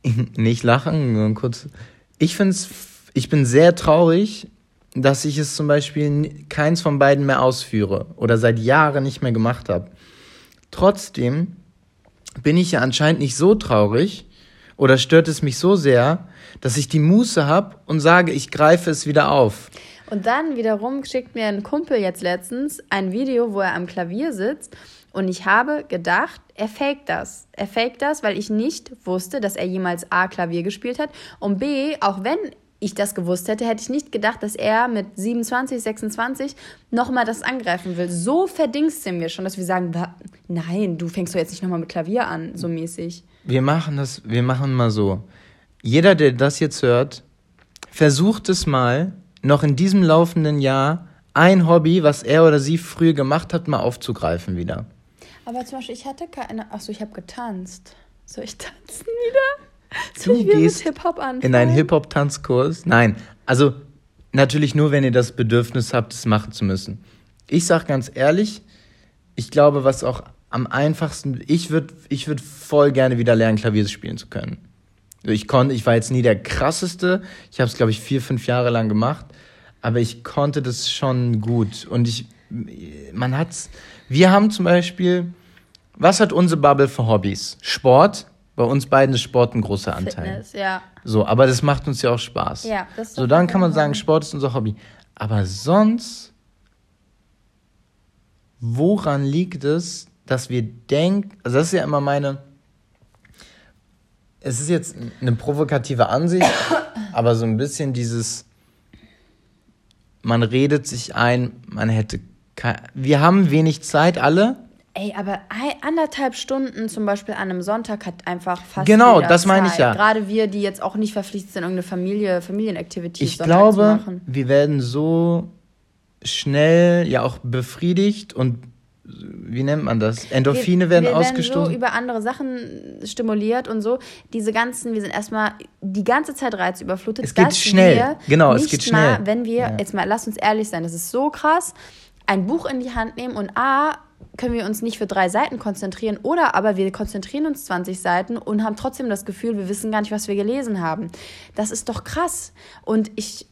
B: nicht lachen, nur kurz. Ich find's, ich bin sehr traurig, dass ich es zum Beispiel keins von beiden mehr ausführe oder seit Jahren nicht mehr gemacht habe. Trotzdem bin ich ja anscheinend nicht so traurig oder stört es mich so sehr, dass ich die Muße habe und sage, ich greife es wieder auf.
A: Und dann wiederum schickt mir ein Kumpel jetzt letztens ein Video, wo er am Klavier sitzt und ich habe gedacht, er faked das. Er faked das, weil ich nicht wusste, dass er jemals A Klavier gespielt hat und B, auch wenn ich das gewusst hätte, hätte ich nicht gedacht, dass er mit 27, 26 nochmal das angreifen will. So verdingst sind wir schon, dass wir sagen, nein, du fängst doch jetzt nicht nochmal mit Klavier an, so mäßig.
B: Wir machen das, wir machen mal so. Jeder, der das jetzt hört, versucht es mal, noch in diesem laufenden Jahr ein Hobby, was er oder sie früher gemacht hat, mal aufzugreifen wieder.
A: Aber zum Beispiel, ich hatte keine, achso, ich habe getanzt. Soll ich tanzen wieder?
B: Du gehst in einen Hip-Hop-Tanzkurs? Nein, also natürlich nur, wenn ihr das Bedürfnis habt, es machen zu müssen. Ich sag ganz ehrlich, ich glaube, was auch am einfachsten, ich würde ich würd voll gerne wieder lernen, Klavier spielen zu können. Ich konnte, ich war jetzt nie der krasseste. Ich habe es, glaube ich, vier, fünf Jahre lang gemacht, aber ich konnte das schon gut. Und ich, man hat's. Wir haben zum Beispiel, was hat unsere Bubble für Hobbys? Sport, bei uns beiden ist Sport ein großer Anteil. Fitness, ja. So, aber das macht uns ja auch Spaß. Ja, das ist So, dann kann man sagen, Sport ist unser Hobby. Aber sonst, woran liegt es, dass wir denken, also das ist ja immer meine, es ist jetzt eine provokative Ansicht, aber so ein bisschen dieses, man redet sich ein, man hätte, kein, wir haben wenig Zeit alle
A: Ey, aber anderthalb Stunden zum Beispiel an einem Sonntag hat einfach fast.
B: Genau, das meine ich ja.
A: Gerade wir, die jetzt auch nicht verpflichtet sind, irgendeine Familie, Familienaktivität
B: Ich glaube, wir werden so schnell ja auch befriedigt und wie nennt man das? Endorphine wir, werden wir
A: ausgestoßen. Wir werden so über andere Sachen stimuliert und so. Diese ganzen, wir sind erstmal die ganze Zeit reizüberflutet.
B: Es geht schnell. Genau, es geht schnell.
A: Mal, wenn wir, ja. jetzt mal, lass uns ehrlich sein, das ist so krass, ein Buch in die Hand nehmen und A, können wir uns nicht für drei Seiten konzentrieren oder aber wir konzentrieren uns 20 Seiten und haben trotzdem das Gefühl, wir wissen gar nicht, was wir gelesen haben. Das ist doch krass. Und ich.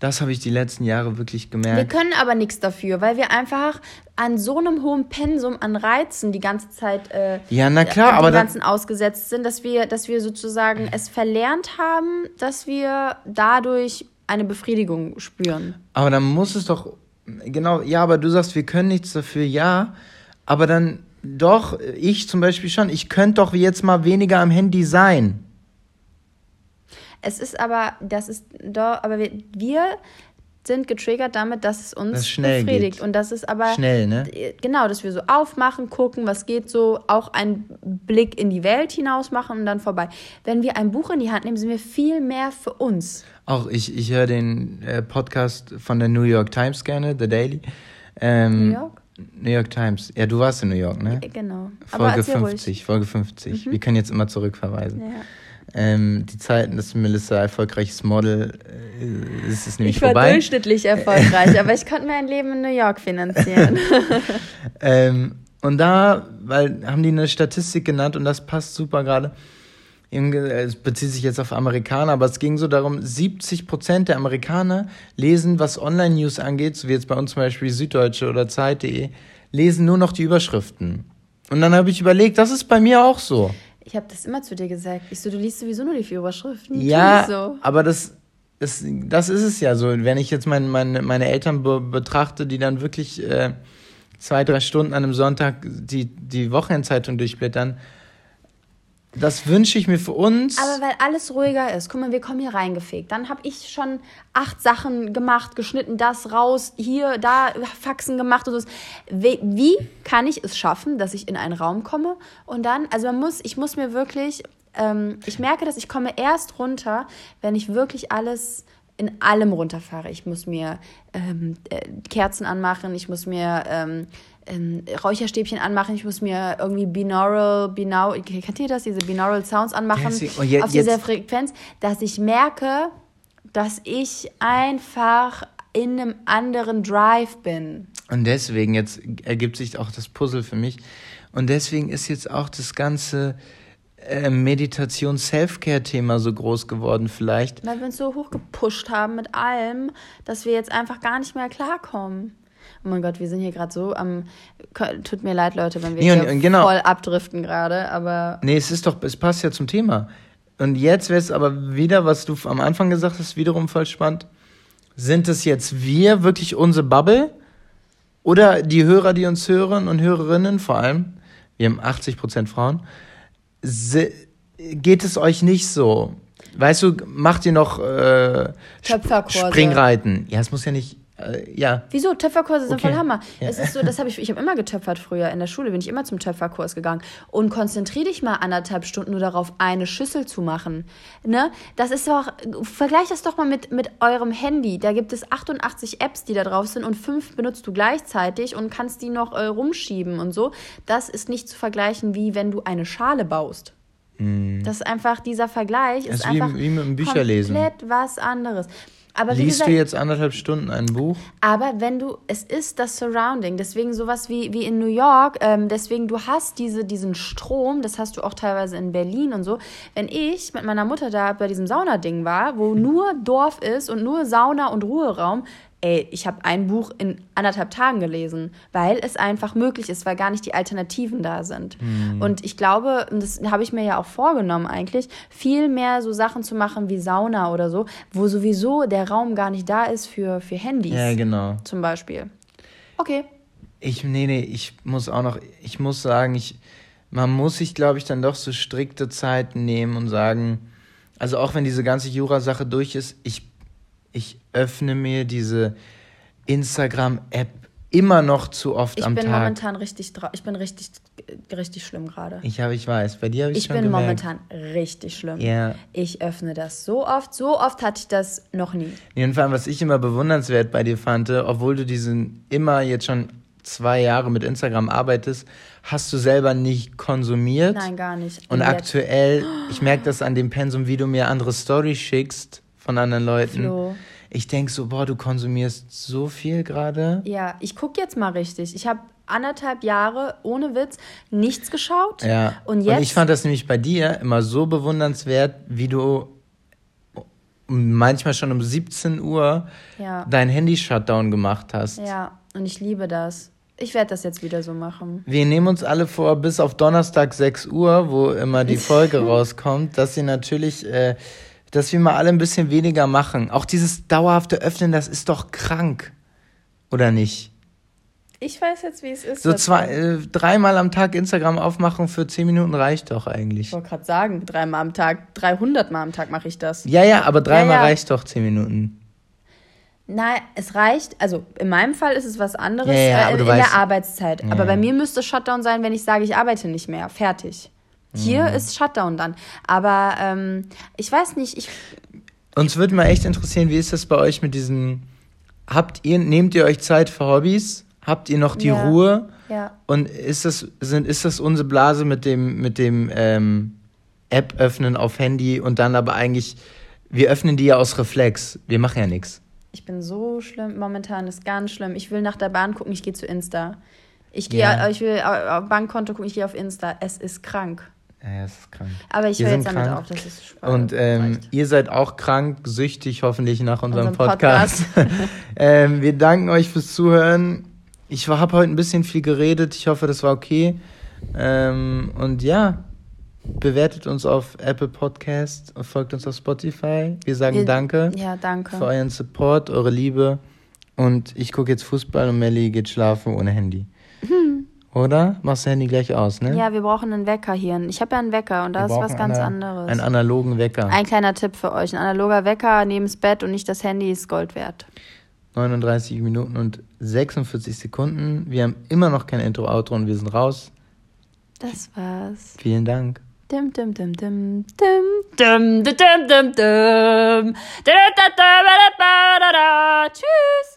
B: Das habe ich die letzten Jahre wirklich gemerkt.
A: Wir können aber nichts dafür, weil wir einfach an so einem hohen Pensum an Reizen die ganze Zeit äh,
B: ja, na klar,
A: aber ganzen ausgesetzt sind, dass wir, dass wir sozusagen es verlernt haben, dass wir dadurch eine Befriedigung spüren.
B: Aber dann muss es doch Genau, ja, aber du sagst, wir können nichts dafür, ja, aber dann doch, ich zum Beispiel schon, ich könnte doch jetzt mal weniger am Handy sein.
A: Es ist aber, das ist doch, aber wir, wir sind getriggert damit, dass es uns das befriedigt. Geht. Und das ist aber.
B: Schnell, ne?
A: Genau, dass wir so aufmachen, gucken, was geht so, auch einen Blick in die Welt hinaus machen und dann vorbei. Wenn wir ein Buch in die Hand nehmen, sind wir viel mehr für uns.
B: Auch ich, ich höre den äh, Podcast von der New York Times gerne, The Daily. Ähm, New York? New York Times. Ja, du warst in New York, ne?
A: Genau.
B: Folge 50, ruhig. Folge 50. Mhm. Wir können jetzt immer zurückverweisen. Ja. Ähm, die Zeiten, dass Melissa erfolgreiches Model äh, ist es nämlich
A: ich war
B: vorbei.
A: durchschnittlich erfolgreich, aber ich konnte mir ein Leben in New York finanzieren.
B: ähm, und da, weil haben die eine Statistik genannt und das passt super gerade. Es bezieht sich jetzt auf Amerikaner, aber es ging so darum, 70 Prozent der Amerikaner lesen, was Online-News angeht, so wie jetzt bei uns zum Beispiel Süddeutsche oder Zeit.de, lesen nur noch die Überschriften. Und dann habe ich überlegt, das ist bei mir auch so.
A: Ich habe das immer zu dir gesagt. Ich so, du liest sowieso nur die vier Überschriften.
B: Ja, so. aber das, das, das ist es ja so. Wenn ich jetzt mein, meine, meine Eltern be betrachte, die dann wirklich äh, zwei, drei Stunden an einem Sonntag die, die Wochenendzeitung durchblättern, das wünsche ich mir für uns.
A: Aber weil alles ruhiger ist. Guck mal, wir kommen hier reingefegt. Dann habe ich schon acht Sachen gemacht, geschnitten, das raus, hier, da, Faxen gemacht und so. Wie, wie kann ich es schaffen, dass ich in einen Raum komme und dann, also man muss, ich muss mir wirklich, ähm, ich merke, dass ich komme erst runter, wenn ich wirklich alles in allem runterfahre. Ich muss mir ähm, äh, Kerzen anmachen, ich muss mir ähm, ähm, Räucherstäbchen anmachen, ich muss mir irgendwie binaural, binaural, kennt ihr das, diese binaural Sounds anmachen
B: sie- oh, je-
A: auf dieser
B: jetzt-
A: Frequenz, dass ich merke, dass ich einfach in einem anderen Drive bin.
B: Und deswegen, jetzt ergibt sich auch das Puzzle für mich. Und deswegen ist jetzt auch das ganze äh, Meditation-Self-Care-Thema so groß geworden, vielleicht.
A: Weil wir uns so hochgepusht haben mit allem, dass wir jetzt einfach gar nicht mehr klarkommen. Oh mein Gott, wir sind hier gerade so am. Tut mir leid, Leute, wenn wir
B: Nee, und-
A: hier
B: genau.
A: voll abdriften gerade, aber
B: Nee, es ist doch, es passt ja zum Thema. Und jetzt wäre es aber wieder, was du am Anfang gesagt hast, wiederum voll spannend. Sind es jetzt wir, wirklich unsere Bubble? Oder die Hörer, die uns hören und Hörerinnen vor allem, wir haben 80% Frauen, geht es euch nicht so? Weißt du, macht ihr noch äh. Springreiten? Ja, es muss ja nicht, äh, ja.
A: Wieso? Töpferkurse sind
B: Okay.
A: voll Hammer.
B: Ja.
A: Es ist so, das habe ich, ich habe immer getöpfert früher. In der Schule bin ich immer zum Töpferkurs gegangen. Und konzentrier dich mal anderthalb Stunden nur darauf, eine Schüssel zu machen. Ne? Das ist doch, vergleich das doch mal mit, mit eurem Handy. Da gibt es 88 Apps, die da drauf sind und fünf benutzt du gleichzeitig und kannst die noch äh, rumschieben und so. Das ist nicht zu vergleichen, wie wenn du eine Schale baust. Das ist einfach, dieser Vergleich ist
B: Das ist wie-
A: einfach
B: wie mit dem Bücherlesen.
A: komplett was anderes. Aber
B: Liest
A: gesagt,
B: du jetzt anderthalb Stunden ein Buch?
A: aber wenn du, es ist das Surrounding, deswegen sowas wie, wie in New York, ähm, deswegen du hast diese, diesen Strom, das hast du auch teilweise in Berlin und so. Wenn ich mit meiner Mutter da bei diesem Saunading war, wo nur Dorf ist und nur Sauna und Ruheraum, ey, ich habe ein Buch in anderthalb Tagen gelesen, weil es einfach möglich ist, weil gar nicht die Alternativen da sind. Und ich glaube, und das habe ich mir ja auch vorgenommen eigentlich, viel mehr so Sachen zu machen wie Sauna oder so, wo sowieso der Raum gar nicht da ist für, für Handys
B: Ja, genau.
A: zum Beispiel. Okay.
B: Ich, nee, nee, ich muss auch noch, ich muss sagen, ich, man muss sich, glaube ich, dann doch so strikte Zeiten nehmen und sagen, also auch wenn diese ganze Jura-Sache durch ist, ich, ich öffne mir diese Instagram-App immer noch zu oft
A: Ich
B: am
A: bin
B: Tag.
A: momentan richtig ich bin richtig richtig schlimm gerade.
B: ich habe, ich weiß, bei dir habe ich,
A: Ich
B: schon
A: bin
B: gemerkt.
A: momentan richtig schlimm.
B: Ja.
A: Ich öffne das so oft, so oft hatte ich das noch nie.
B: Jedenfalls, was ich immer bewundernswert bei dir fand, obwohl du diesen immer jetzt schon zwei Jahre mit Instagram arbeitest, hast du selber nicht konsumiert.
A: Nein, gar nicht.
B: Und
A: jetzt-
B: aktuell, ich merke das an dem Pensum, wie du mir andere Storys schickst von anderen Leuten.
A: Flo.
B: Ich denke so, boah, du konsumierst so viel gerade.
A: Ja, ich gucke jetzt mal richtig. Ich habe anderthalb Jahre ohne Witz nichts geschaut.
B: Ja.
A: Und jetzt
B: ich fand das nämlich bei dir immer so bewundernswert, wie du manchmal schon um 17 Uhr
A: Ja.
B: dein Handy-Shutdown gemacht hast.
A: Ja, und ich liebe das. Ich werde das jetzt wieder so machen.
B: Wir nehmen uns alle vor, bis auf Donnerstag 6 Uhr, wo immer die Folge rauskommt, dass sie natürlich, äh, dass wir mal alle ein bisschen weniger machen. Auch dieses dauerhafte Öffnen, das ist doch krank. Oder nicht?
A: Ich weiß jetzt, wie es ist.
B: So zwei, äh, dreimal am Tag Instagram aufmachen für 10 Minuten reicht doch eigentlich.
A: Ich wollte gerade sagen, dreimal am Tag, 300 Mal am Tag mache ich das.
B: Ja, ja, aber dreimal
A: Ja, ja.
B: reicht doch 10 Minuten.
A: Nein, es reicht. Also in meinem Fall ist es was anderes
B: Ja,
A: äh, in
B: du
A: der Arbeitszeit. Aber bei mir müsste Shutdown sein, wenn ich sage, ich arbeite nicht mehr. Fertig. Hier
B: Mhm.
A: ist Shutdown dann. Aber ähm, ich weiß nicht, ich,
B: Uns würde mal echt interessieren, wie ist das bei euch mit diesen, habt ihr, nehmt ihr euch Zeit für Hobbys? Habt ihr noch die
A: Ja.
B: Ruhe?
A: ja.
B: Und ist das, sind, ist das unsere Blase mit dem, mit dem ähm, App öffnen auf Handy und dann aber eigentlich, wir öffnen die ja aus Reflex. Wir machen ja nichts.
A: Ich bin so schlimm. Momentan ist ganz schlimm. Ich will nach der Bahn gucken, ich gehe zu Insta. Ich gehe,
B: Ja.
A: ich will auf Bankkonto gucken, ich gehe auf Insta. Es ist krank.
B: Ja, das ist krank.
A: Aber ich höre jetzt damit
B: krank.
A: auf, das ist Spaß.
B: Und ähm, ihr seid auch krank, süchtig hoffentlich nach unserem
A: Unserem
B: Podcast. ähm, wir danken euch fürs Zuhören. Ich habe heute ein bisschen viel geredet. Ich hoffe, das war okay. Ähm, und ja, Bewertet uns auf Apple Podcast und folgt uns auf Spotify. Wir sagen
A: Wir-
B: Danke
A: Ja, danke.
B: für euren Support, eure Liebe. Und ich gucke jetzt Fußball und Melly geht schlafen ohne Handy. Oder? Machst du Handy gleich aus, ne?
A: Ja, wir brauchen einen Wecker hier. Ich habe ja einen Wecker und das ist was ganz
B: eine-
A: anderes.
B: Einen analogen Wecker.
A: Ein kleiner Tipp für euch. Ein analoger Wecker neben das Bett und nicht das Handy ist Gold wert.
B: 39 Minuten und 46 Sekunden. Wir haben immer noch kein Intro-Outro und wir sind raus.
A: Das war's.
B: Vielen Dank.
A: Dim, dim, dim, dim, dim, dim, dim, dim, dim, dim. Da, da, da, da, da, da, da, da. Tschüss.